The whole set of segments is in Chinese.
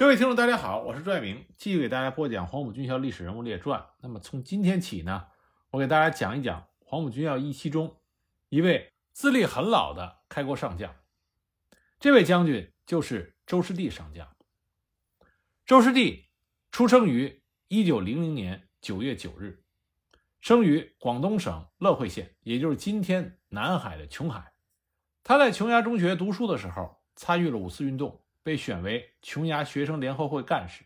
各位听众，大家好，我是朱爱明，继续给大家播讲黄埔军校历史人物列传。那么从今天起呢，我给大家讲一讲黄埔军校一期中一位资历很老的开国上将。这位将军就是周士第上将。周士第出生于一九零零年九月九日，生于广东省乐会县，也就是今天南海的琼海。他在琼崖中学读书的时候，参与了五四运动。被选为琼崖学生联合会干事。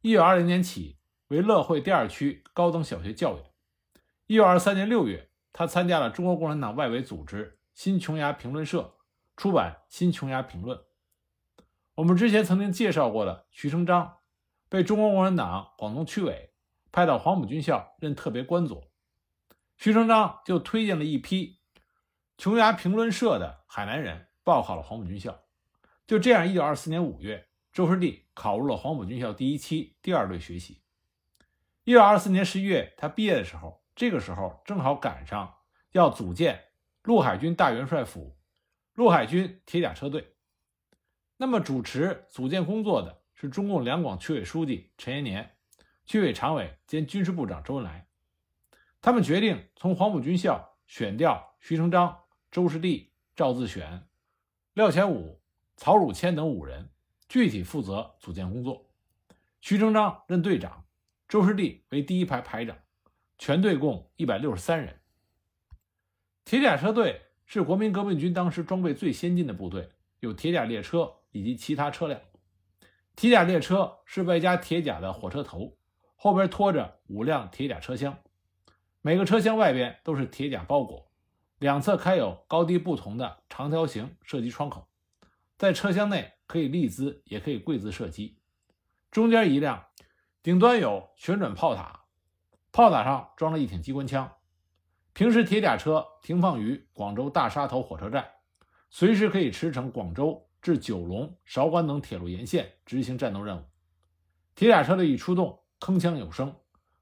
一九二零年起为乐会第二区高等小学教员。一九二三年六月，他参加了中国共产党外围组织新琼崖评论社，出版《新琼崖评论》。我们之前曾经介绍过的徐成章，被中国共产党广东区委派到黄埔军校任特别官佐。徐成章就推荐了一批琼崖评论社的海南人报考了黄埔军校。就这样，一九二四年五月，周士第考入了黄埔军校第一期第二队学习。一九二四年十一月，他毕业的时候，这个时候正好赶上要组建陆海军大元帅府陆海军铁甲车队。那么，主持组建工作的是中共两广区委书记陈延年、区委常委兼军事部长周恩来。他们决定从黄埔军校选调徐成章、周士第、赵自选、廖乾武。曹汝谦等五人具体负责组建工作，徐成章任队长，周士第为第一排排长，全队共一百六十三人。铁甲车队是国民革命军当时装备最先进的部队，有铁甲列车以及其他车辆。铁甲列车是外加铁甲的火车头，后边拖着五辆铁甲车厢，每个车厢外边都是铁甲包裹，两侧开有高低不同的长条形射击窗口。在车厢内可以立姿，也可以跪姿射击。中间一辆，顶端有旋转炮塔，炮塔上装了一挺机关枪。平时铁甲车停放于广州大沙头火车站，随时可以驰骋广州至九龙、韶关等铁路沿线执行战斗任务。铁甲车的一出动，铿锵有声，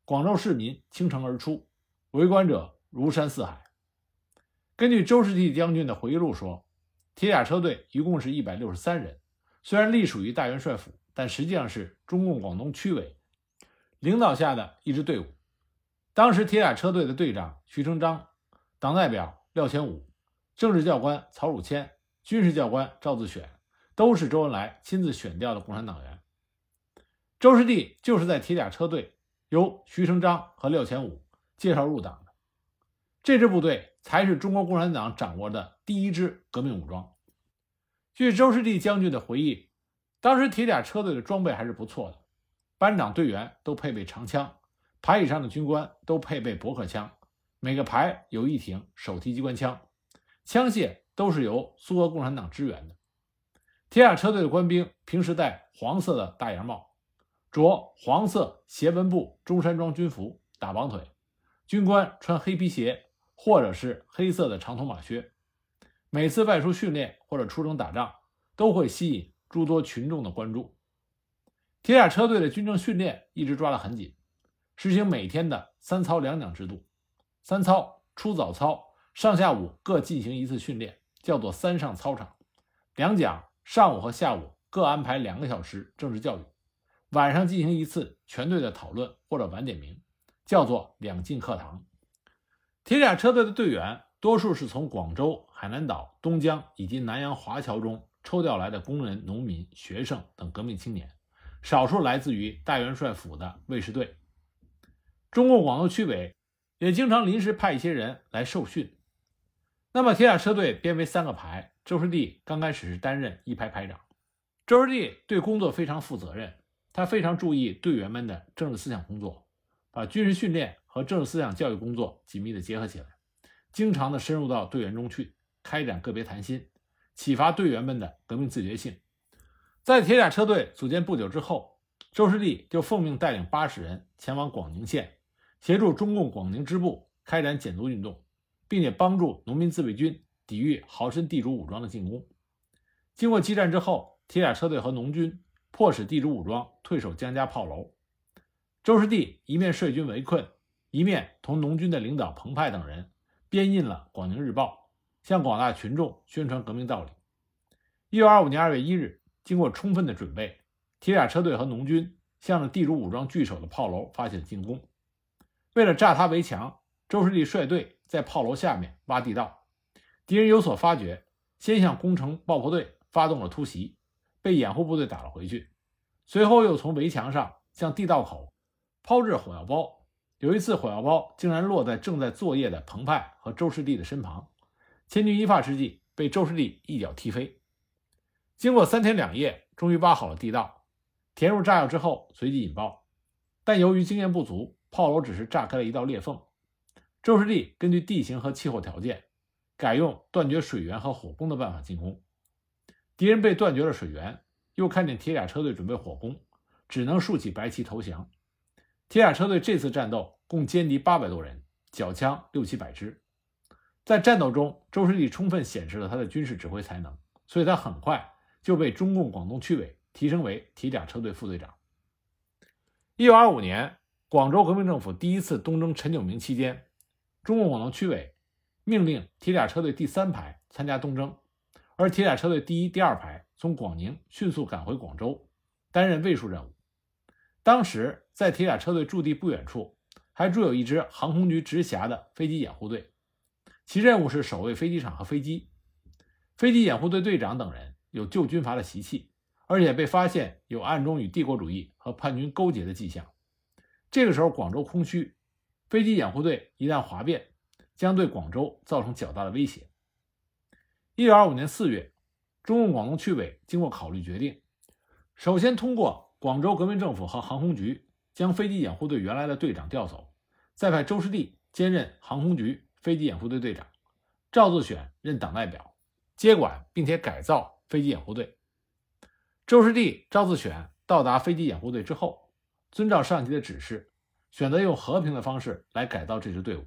广州市民倾城而出，围观者如山似海。根据周士第将军的回忆录说。铁甲车队一共是一百六十三人，虽然隶属于大元帅府，但实际上是中共广东区委领导下的一支队伍。当时铁甲车队的队长徐成章、党代表廖乾武、政治教官曹汝谦、军事教官赵自选，都是周恩来亲自选调的共产党员。周士第就是在铁甲车队由徐成章和廖乾武介绍入党的。这支部队才是中国共产党掌握的第一支革命武装。据周士第将军的回忆，当时铁甲车队的装备还是不错的，班长队员都配备长枪，排以上的军官都配备驳壳枪，每个排有一挺手提机关枪，枪械都是由苏俄共产党支援的。铁甲车队的官兵平时戴黄色的大檐帽，着黄色斜纹布中山装军服，打绑腿，军官穿黑皮鞋。或者是黑色的长筒马靴，每次外出训练或者出征打仗，都会吸引诸多群众的关注。铁甲车队的军政训练一直抓得很紧，实行每天的三操两讲制度。三操：出早操，上下午各进行一次训练，叫做三上操场；两讲：上午和下午各安排两个小时政治教育，晚上进行一次全队的讨论或者晚点名，叫做两进课堂。铁甲车队的队员多数是从广州、海南岛、东江以及南洋华侨中抽调来的工人、农民、学生等革命青年，少数来自于大元帅府的卫士队。中共广东区委也经常临时派一些人来受训。那么，铁甲车队编为三个排，周士第刚开始是担任一排排长。周士第对工作非常负责任，他非常注意队员们的政治思想工作，把军事训练。和政治思想教育工作紧密地结合起来，经常的深入到队员中去，开展个别谈心，启发队员们的革命自觉性。在铁甲车队组建不久之后，周士第就奉命带领八十人前往广宁县，协助中共广宁支部开展减租运动，并且帮助农民自卫军抵御豪绅地主武装的进攻。经过激战之后，铁甲车队和农军迫使地主武装退守江家炮楼，周士第一面率军围困。一面同农军的领导彭湃等人编印了《广宁日报》，向广大群众宣传革命道理。一九二五年二月一日，经过充分的准备，铁甲车队和农军向着地主武装据守的炮楼发起了进攻。为了炸塌围墙，周士第率队在炮楼下面挖地道。敌人有所发觉，先向工程爆破队发动了突袭，被掩护部队打了回去。随后又从围墙上向地道口抛掷火药包。有一次，火药包竟然落在正在作业的彭湃和周师弟的身旁，千钧一发之际，被周师弟一脚踢飞。经过三天两夜，终于挖好了地道，填入炸药之后，随即引爆。但由于经验不足，炮楼只是炸开了一道裂缝。周师弟根据地形和气候条件。改用断绝水源和火攻的办法进攻，敌人被断绝了水源，又看见铁甲车队准备火攻，只能竖起白旗投降。铁甲车队这次战斗共歼敌八百多人，缴枪六七百支。在战斗中，周士第充分显示了他的军事指挥才能，所以他很快就被中共广东区委提升为铁甲车队副队长。一九二五年，广州革命政府第一次东征陈炯明期间，中共广东区委。命令铁甲车队第三排参加东征，而铁甲车队第一、第二排从广宁迅速赶回广州，担任卫戍任务。当时在铁甲车队驻地不远处，还驻有一支航空局直辖的飞机掩护队，其任务是守卫飞机场和飞机。飞机掩护队队长等人有旧军阀的习气，而且被发现有暗中与帝国主义和叛军勾结的迹象。这个时候，广州空虚，飞机掩护队一旦哗变。将对广州造成较大的威胁。一九二五年四月，中共广东区委经过考虑决定，首先通过广州革命政府和航空局将飞机掩护队原来的队长调走，再派周士第兼任航空局飞机掩护队队长，赵自选任党代表，接管并且改造飞机掩护队。周士第、赵自选到达飞机掩护队之后，遵照上级的指示，选择用和平的方式来改造这支队伍。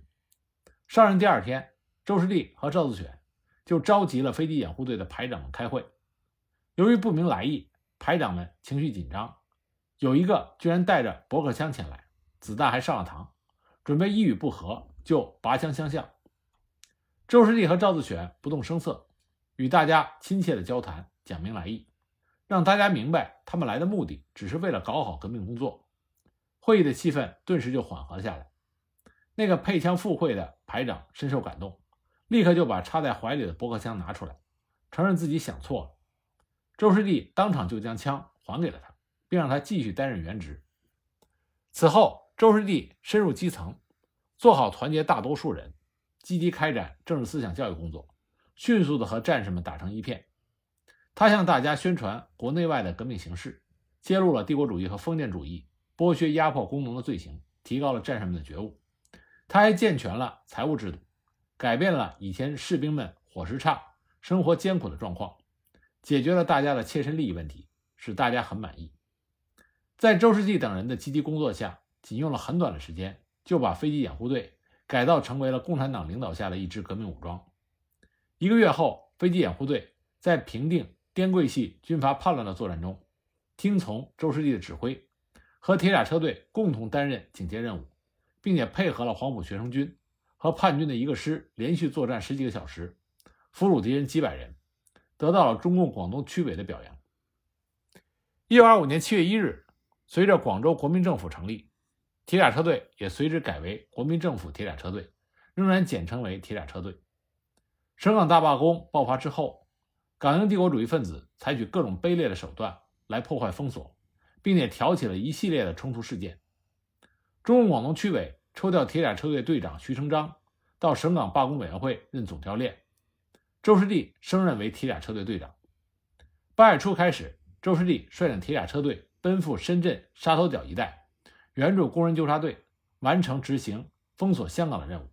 上任第二天，周士第和赵自选就召集了飞机掩护队的排长们开会。由于不明来意，排长们情绪紧张，有一个居然带着驳壳枪前来，子弹还上了膛，准备一语不合就拔枪相向。周师弟和赵自选不动声色，与大家亲切的交谈，讲明来意，让大家明白他们来的目的只是为了搞好革命工作。会议的气氛顿时就缓和了下来。那个配枪赴会的排长深受感动，立刻就把插在怀里的驳壳枪拿出来，承认自己想错了。周师弟当场就将枪还给了他，并让他继续担任原职。此后，周士第深入基层，做好团结大多数人，积极开展政治思想教育工作，迅速的和战士们打成一片。他向大家宣传国内外的革命形势，揭露了帝国主义和封建主义剥削压迫工农的罪行，提高了战士们的觉悟。他还健全了财务制度，改变了以前士兵们伙食差、生活艰苦的状况，解决了大家的切身利益问题，使大家很满意。在周士第等人的积极工作下，仅用了很短的时间，就把飞机掩护队改造成为了共产党领导下的一支革命武装。一个月后，飞机掩护队在平定滇桂系军阀叛乱的作战中，听从周士第的指挥，和铁甲车队共同担任警戒任务。并且配合了黄埔学生军和叛军的一个师，连续作战十几个小时，俘虏敌人几百人，得到了中共广东区委的表扬。一九二五年七月一日，随着广州国民政府成立，铁甲车队也随之改为国民政府铁甲车队，仍然简称为铁甲车队。省港大罢工爆发之后，港英帝国主义分子采取各种卑劣的手段来破坏封锁，并且挑起了一系列的冲突事件。中共广东区委抽调铁甲车队队长徐成章到省港罢工委员会任总教练，周士第升任为铁甲车队队长。八月初开始，周士第率领铁甲车队奔赴深圳沙头角一带，援助工人纠察队完成执行封锁香港的任务，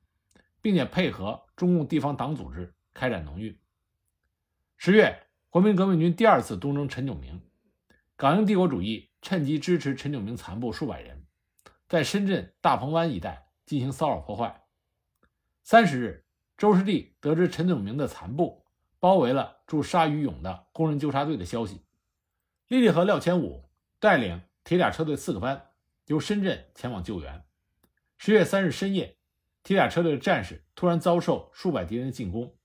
并且配合中共地方党组织开展农运。十月，国民革命军第二次东征陈炯明，港英帝国主义趁机支持陈炯明残部数百人。在深圳大鹏湾一带进行骚扰破坏。三十日，周士第得知陈炯明的残部包围了驻鲨鱼涌的工人纠察队的消息，立立和廖千武带领铁甲车队四个班由深圳前往救援。十月三日深夜，铁甲车队的战士突然遭受数百敌人的进攻，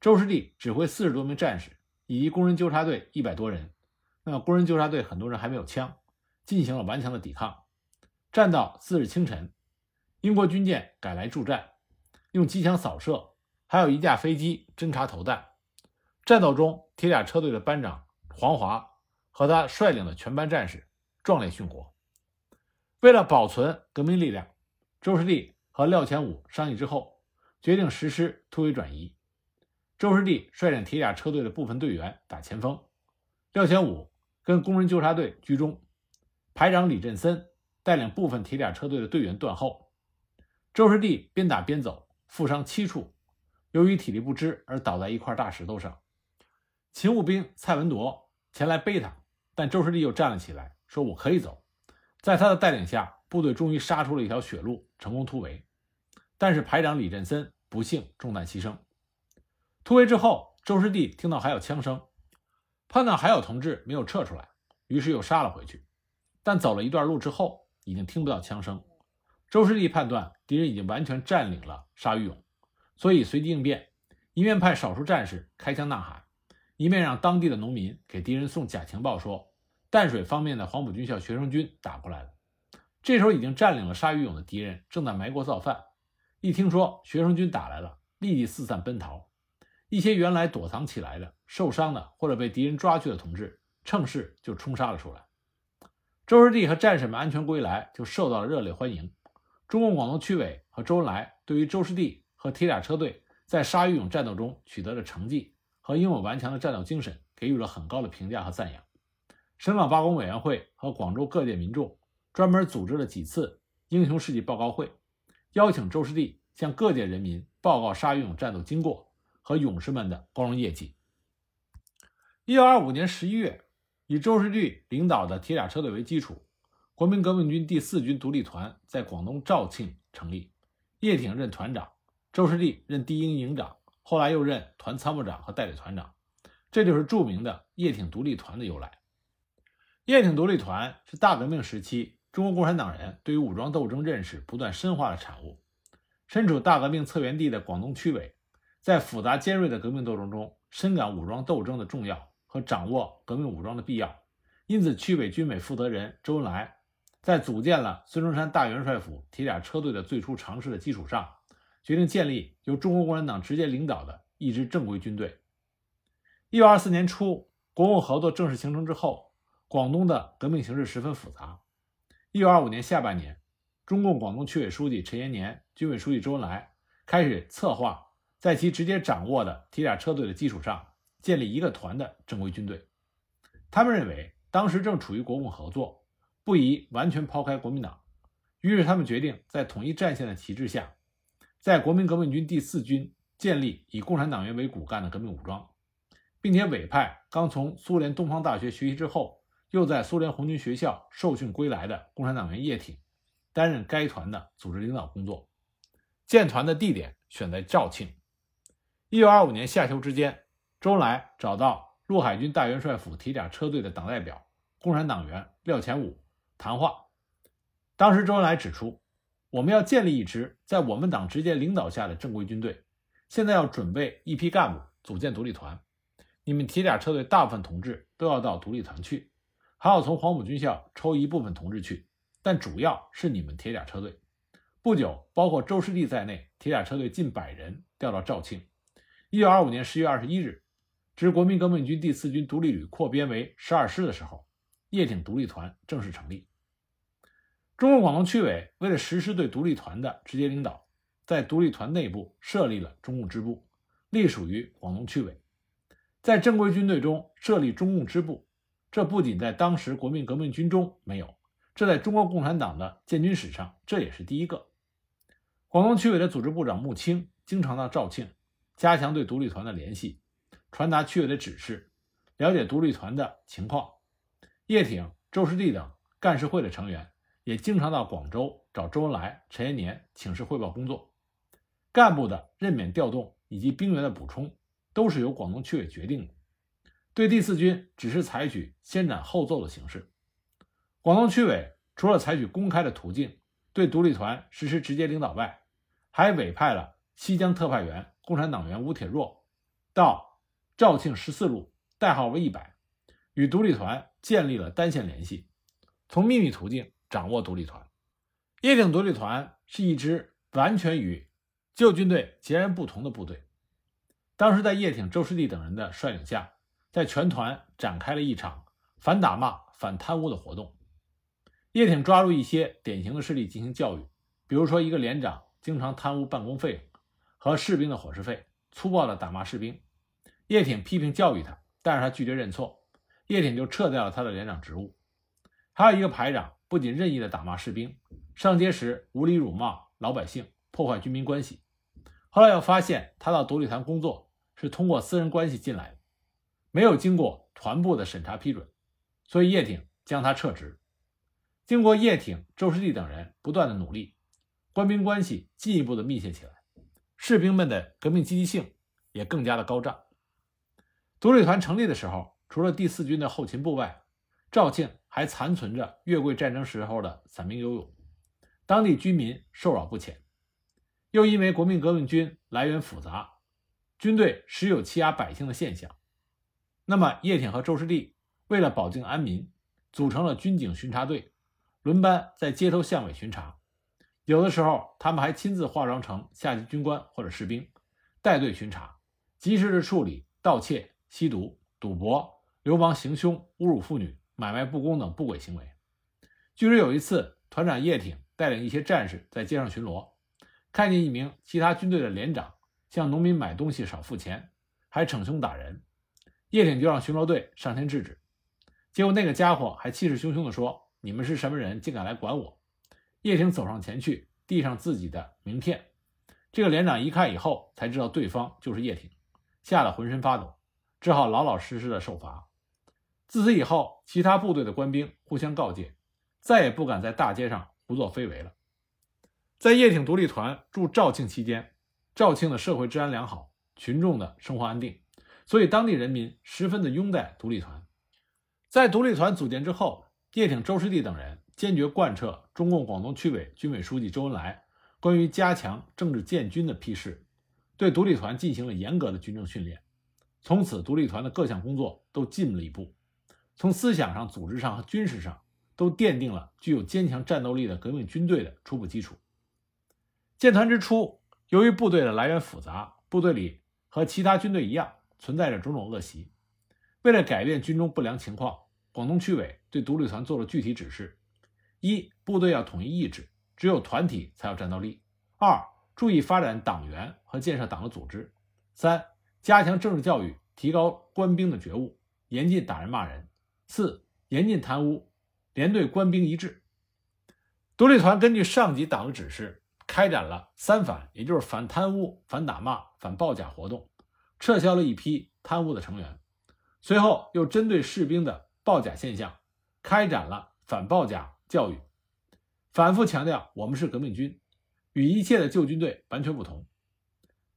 周士第指挥四十多名战士以及工人纠察队一百多人，那么工人纠察队很多人还没有枪，进行了顽强的抵抗。战到次日清晨，英国军舰赶来助战，用机枪扫射，还有一架飞机侦察投弹。战斗中，铁甲车队的班长黄华和他率领的全班战士壮烈殉国。为了保存革命力量，周士第和廖乾武商议之后，决定实施突围转移。周士第率领铁甲车队的部分队员打前锋，廖乾武跟工人纠察队居中，排长李振森带领部分铁甲车队的队员断后。周士第边打边走，负伤七处，由于体力不支而倒在一块大石头上。勤务兵蔡文铎前来背他，但周士第又站了起来，说：“我可以走。”在他的带领下，部队终于杀出了一条血路，成功突围。但是排长李振森不幸中弹牺牲。突围之后，周士第听到还有枪声，判断还有同志没有撤出来，于是又杀了回去。但走了一段路之后，已经听不到枪声。周士第判断敌人已经完全占领了鲨鱼涌，所以随机应变，一面派少数战士开枪呐喊。一面让当地的农民给敌人送假情报，说淡水方面的黄埔军校学生军打过来了。这时候已经占领了鲨鱼涌的敌人正在埋锅造饭，一听说学生军打来了，立即四散奔逃。一些原来躲藏起来的、受伤的或者被敌人抓去的同志，趁势就冲杀了出来。周士第和战士们安全归来，就受到了热烈欢迎。中共广东区委和周恩来对于周士第和铁甲车队在鲨鱼涌战斗中取得的成绩。和英勇顽强的战斗精神给予了很高的评价和赞扬。省港罢工委员会和广州各界民众专门组织了几次英雄事迹报告会，邀请周士第向各界人民报告沙峪涌战斗经过和勇士们的光荣业绩。一九二五年十一月，以周士第领导的铁甲车队为基础，国民革命军第四军独立团在广东肇庆成立，叶挺任团长，周士第任第一营营长。后来又任团参谋长和代理团长，这就是著名的叶挺独立团的由来。叶挺独立团是大革命时期中国共产党人对于武装斗争认识不断深化的产物。身处大革命策源地的广东区委，在复杂尖锐的革命斗争中深感武装斗争的重要和掌握革命武装的必要，因此区委军委负责人周恩来在组建了孙中山大元帅府铁甲车队的最初尝试的基础上。决定建立由中国共产党直接领导的一支正规军队。一九二四年初，国共合作正式形成之后，广东的革命形势十分复杂。一九二五年下半年，中共广东区委书记陈延年、军委书记周恩来开始策划，在其直接掌握的铁甲车队的基础上，建立一个团的正规军队。他们认为，当时正处于国共合作，不宜完全抛开国民党，于是他们决定在统一战线的旗帜下。在国民革命军第四军建立以共产党员为骨干的革命武装，并且委派刚从苏联东方大学学习之后，又在苏联红军学校受训归来的共产党员叶挺担任该团的组织领导工作。建团的地点选在肇庆。一九二五年夏秋之间，周恩来找到陆海军大元帅府铁甲车队的党代表、共产党员廖乾武谈话。当时周恩来指出。我们要建立一支在我们党直接领导下的正规军队，现在要准备一批干部组建独立团。你们铁甲车队大部分同志都要到独立团去，还要从黄埔军校抽一部分同志去，但主要是你们铁甲车队。不久，包括周士第在内，铁甲车队近百人调到肇庆。一九二五年十月二十一日，值国民革命军第四军独立旅扩编为十二师的时候，叶挺独立团正式成立。中共广东区委为了实施对独立团的直接领导，在独立团内部设立了中共支部，隶属于广东区委。在正规军队中设立中共支部，这不仅在当时国民革命军中没有，这在中国共产党的建军史上这也是第一个。广东区委的组织部长穆青经常到肇庆，加强对独立团的联系，传达区委的指示，了解独立团的情况。叶挺、周士第等干事会的成员。也经常到广州找周恩来、陈延年请示汇报工作，干部的任免调动以及兵员的补充，都是由广东区委决定的。对第四军只是采取先斩后奏的形式。广东区委除了采取公开的途径对独立团实施直接领导外，还委派了西江特派员共产党员吴铁若到肇庆十四路，代号为一百，与独立团建立了单线联系，从秘密途径掌握独立团。叶挺独立团是一支完全与旧军队截然不同的部队。当时在叶挺、周士第等人的率领下，在全团展开了一场反打骂、反贪污的活动。叶挺抓住一些典型的事例进行教育，比如说一个连长经常贪污办公费和士兵的伙食费，粗暴地打骂士兵。叶挺批评教育他，但是他拒绝认错，叶挺就撤掉了他的连长职务。还有一个排长不仅任意的打骂士兵，上街时无理辱骂老百姓，破坏军民关系。后来又发现他到独立团工作是通过私人关系进来的，没有经过团部的审查批准，所以叶挺将他撤职。经过叶挺、周士第等人不断的努力，官兵关系进一步的密切起来，士兵们的革命积极性也更加的高涨。独立团成立的时候，除了第四军的后勤部外，肇庆还残存着越桂战争时候的散兵游勇，当地居民受扰不浅。又因为国民革命军来源复杂，军队时有欺压百姓的现象，那么叶挺和周士第为了保境安民，组成了军警巡查队，轮班在街头巷尾巡查。有的时候，他们还亲自化妆成下级军官或者士兵，带队巡查，及时的处理盗窃、吸毒、赌博、流氓行凶、侮辱妇女、买卖不公等不轨行为。据说有一次，团长叶挺带领一些战士在街上巡逻。看见一名其他军队的连长向农民买东西少付钱，还逞凶打人，叶挺就让巡逻队上前制止。结果那个家伙还气势汹汹地说：“你们是什么人，竟敢来管我？”叶挺走上前去，递上自己的名片。这个连长一看以后，才知道对方就是叶挺，吓得浑身发抖，只好老老实实的受罚。自此以后，其他部队的官兵互相告诫，再也不敢在大街上胡作非为了。在叶挺独立团驻肇庆期间，肇庆的社会治安良好，群众的生活安定，所以当地人民十分的拥戴独立团。在独立团组建之后，叶挺、周士第等人坚决贯彻中共广东区委军委书记周恩来关于加强政治建军的批示，对独立团进行了严格的军政训练。从此，独立团的各项工作都进了一步，从思想上、组织上和军事上都奠定了具有坚强战斗力的革命军队的初步基础。建团之初，由于部队的来源复杂，部队里和其他军队一样存在着种种恶习。为了改变军中不良情况，广东区委对独立团做了具体指示：一、部队要统一意志，只有团体才有战斗力；二、注意发展党员和建设党的组织；三、加强政治教育，提高官兵的觉悟，严禁打人骂人；四、严禁贪污，连队官兵一致。独立团根据上级党的指示。开展了三反，也就是反贪污、反打骂、反报假活动，撤销了一批贪污的成员。随后又针对士兵的报假现象，开展了反报假教育，反复强调我们是革命军，与一切的旧军队完全不同。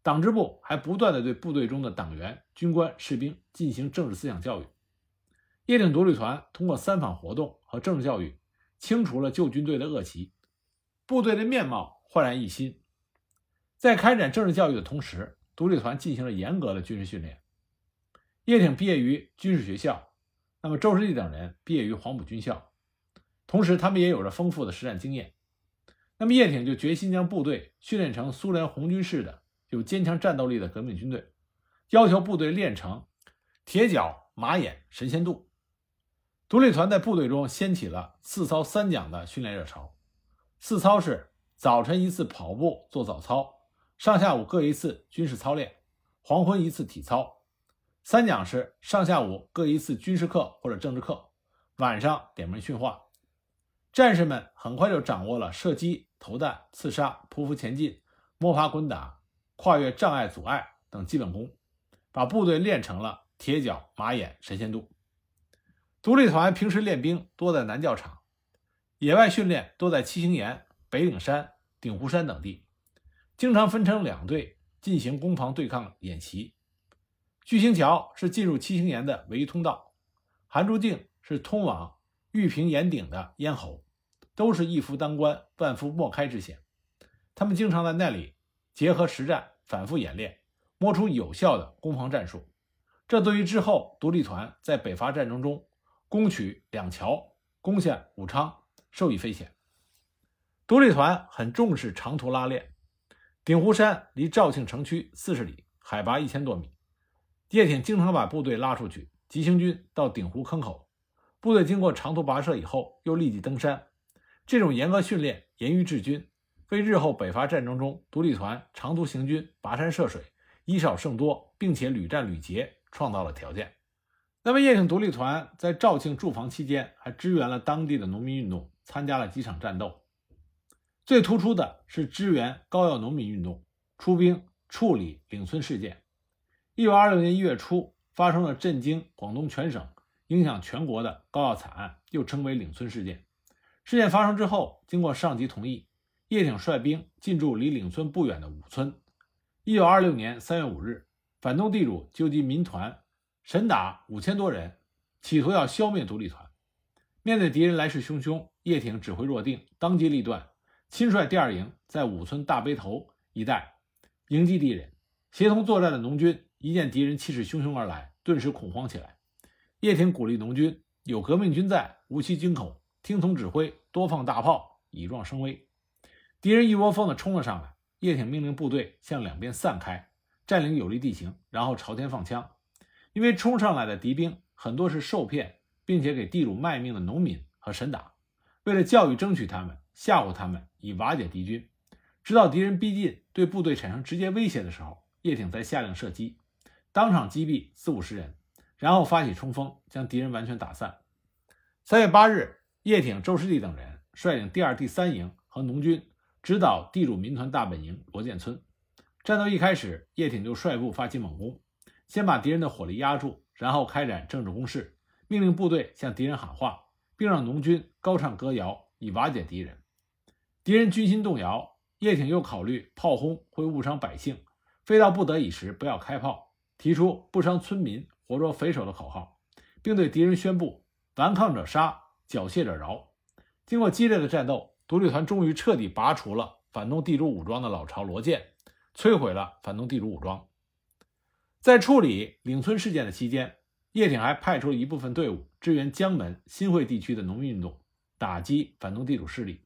党支部还不断的对部队中的党员、军官、士兵进行政治思想教育。叶挺独立团通过三反活动和政治教育，清除了旧军队的恶习，部队的面貌。焕然一新，在开展政治教育的同时，独立团进行了严格的军事训练。叶挺毕业于军事学校，那么周士第等人毕业于黄埔军校，同时他们也有着丰富的实战经验。那么叶挺就决心将部队训练成苏联红军式的有坚强战斗力的革命军队，要求部队练成铁脚马眼神仙肚。独立团在部队中掀起了四操三讲的训练热潮。四操是。早晨一次跑步做早操，上下午各一次军事操练，黄昏一次体操。三讲是上下午各一次军事课或者政治课，晚上点名训话。战士们很快就掌握了射击、投弹、刺杀、匍匐前进、摸爬滚打、跨越障碍阻碍等基本功，把部队练成了铁脚马眼神仙渡。独立团平时练兵多在南教场，野外训练多在七星岩。北岭山、鼎湖山等地，经常分成两队进行攻防对抗演习。巨星桥是进入七星岩的唯一通道，韩竹径是通往玉屏岩顶的咽喉，都是一夫当关、万夫莫开之险。他们经常在那里结合实战，反复演练，摸出有效的攻防战术。这对于之后独立团在北伐战争中攻取两桥，攻陷武昌，受益匪浅。独立团很重视长途拉练。鼎湖山离肇庆城区四十里，海拔一千多米。叶挺经常把部队拉出去，急行军到鼎湖坑口，部队经过长途跋涉以后，又立即登山。这种严格训练，严于治军，为日后北伐战争中独立团长途行军、跋山涉水、以少胜多，并且屡战屡捷创造了条件。那么，叶挺独立团在肇庆驻防期间，还支援了当地的农民运动，参加了几场战斗。最突出的是支援高要农民运动，出兵处理岭村事件。一九二六年一月初，发生了震惊广东全省、影响全国的高要惨案，又称为岭村事件。事件发生之后，经过上级同意，叶挺率兵进驻离岭村不远的武村。一九二六年三月五日，反动地主纠集民团，神打五千多人，企图要消灭独立团。面对敌人来势汹汹，叶挺指挥若定，当机立断。亲率第二营在五村大背头一带迎击敌人，协同作战的农军一见敌人气势汹汹而来，顿时恐慌起来。叶挺鼓励农军：“有革命军在，无需惊恐，听从指挥，多放大炮，以壮声威。”敌人一窝蜂地冲了上来，叶挺命令部队向两边散开，占领有利地形，然后朝天放枪。因为冲上来的敌兵很多是受骗并且给地主卖命的农民和神打，为了教育争取他们。吓唬他们，以瓦解敌军。直到敌人逼近，对部队产生直接威胁的时候，叶挺才下令射击，当场击毙四五十人，然后发起冲锋，将敌人完全打散。三月八日，叶挺、周师弟等人率领第二、第三营和农军直捣地主民团大本营罗建村。战斗一开始，叶挺就率部发起猛攻，先把敌人的火力压住，然后开展政治攻势，命令部队向敌人喊话，并让农军高唱歌谣，以瓦解敌人。敌人军心动摇，叶挺又考虑炮轰会误伤百姓，非到不得已时不要开炮，提出不伤村民、活捉匪首的口号，并对敌人宣布“顽抗者杀，缴械者饶”。经过激烈的战斗，独立团终于彻底拔除了反动地主武装的老巢罗建，摧毁了反动地主武装。在处理岭村事件的期间，叶挺还派出了一部分队伍支援江门、新会地区的农民运动，打击反动地主势力。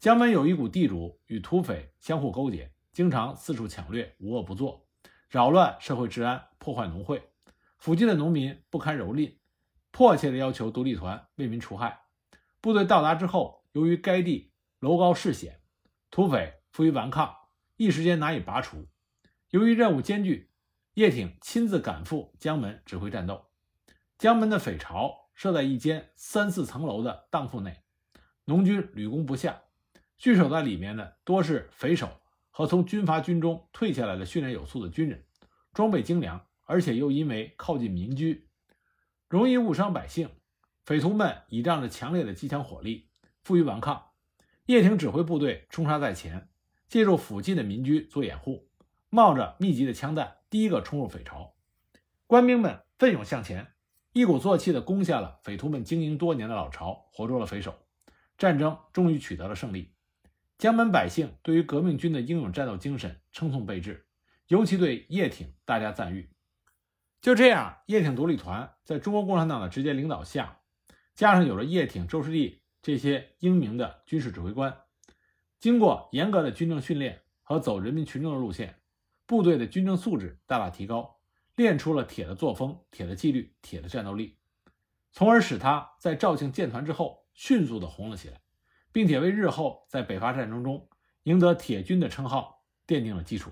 江门有一股地主与土匪相互勾结，经常四处抢掠，无恶不作，扰乱社会治安，破坏农会。附近的农民不堪蹂躏，迫切地要求独立团为民除害。部队到达之后，由于该地楼高势险，土匪负隅顽抗，一时间难以拔除。由于任务艰巨，叶挺亲自赶赴江门指挥战斗。江门的匪巢设在一间三四层楼的当铺内，农军屡攻不下。据守在里面的多是匪首和从军阀军中退下来的训练有素的军人，装备精良，而且又因为靠近民居，容易误伤百姓。匪徒们倚仗着强烈的机枪火力，负隅顽抗。叶挺指挥部队冲杀在前，借助附近的民居做掩护，冒着密集的枪弹，第一个冲入匪巢。官兵们奋勇向前，一鼓作气地攻下了匪徒们经营多年的老巢，活捉了匪首。战争终于取得了胜利。江门百姓对于革命军的英勇战斗精神称颂备至，尤其对叶挺大加赞誉。就这样，叶挺独立团在中国共产党的直接领导下，加上有了叶挺、周师弟这些英明的军事指挥官，经过严格的军政训练和走人民群众的路线，部队的军政素质大大提高，练出了铁的作风、铁的纪律、铁的战斗力，从而使他在肇庆建团之后迅速的红了起来。并且为日后在北伐战争中赢得“铁军”的称号奠定了基础。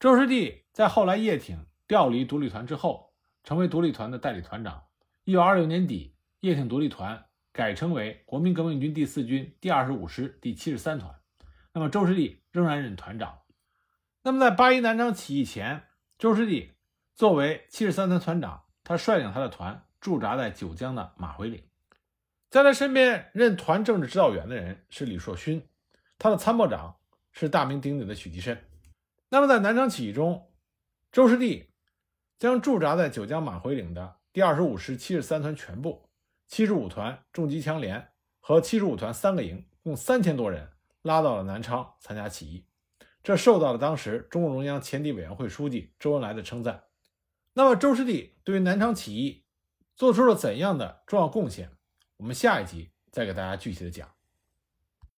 周师弟在后来叶挺调离独立团之后，成为独立团的代理团长。一九二六年底，叶挺独立团改称为国民革命军第四军第二十五师第七十三团。那么周师弟仍然任团长。那么在八一南昌起义前，周师弟作为七十三团团长，他率领他的团驻扎在九江的马回岭。在他身边任团政治指导员的人是李硕勋，他的参谋长是大名鼎鼎的许继深。那么在南昌起义中，周师弟将驻扎在九江马回岭的第二十五师七十三团全部、七十五团重机枪连和七十五团三个营，共三千多人拉到了南昌参加起义，这受到了当时中共中央前敌委员会书记周恩来的称赞。那么周师弟对于南昌起义做出了怎样的重要贡献？我们下一集再给大家具体的讲。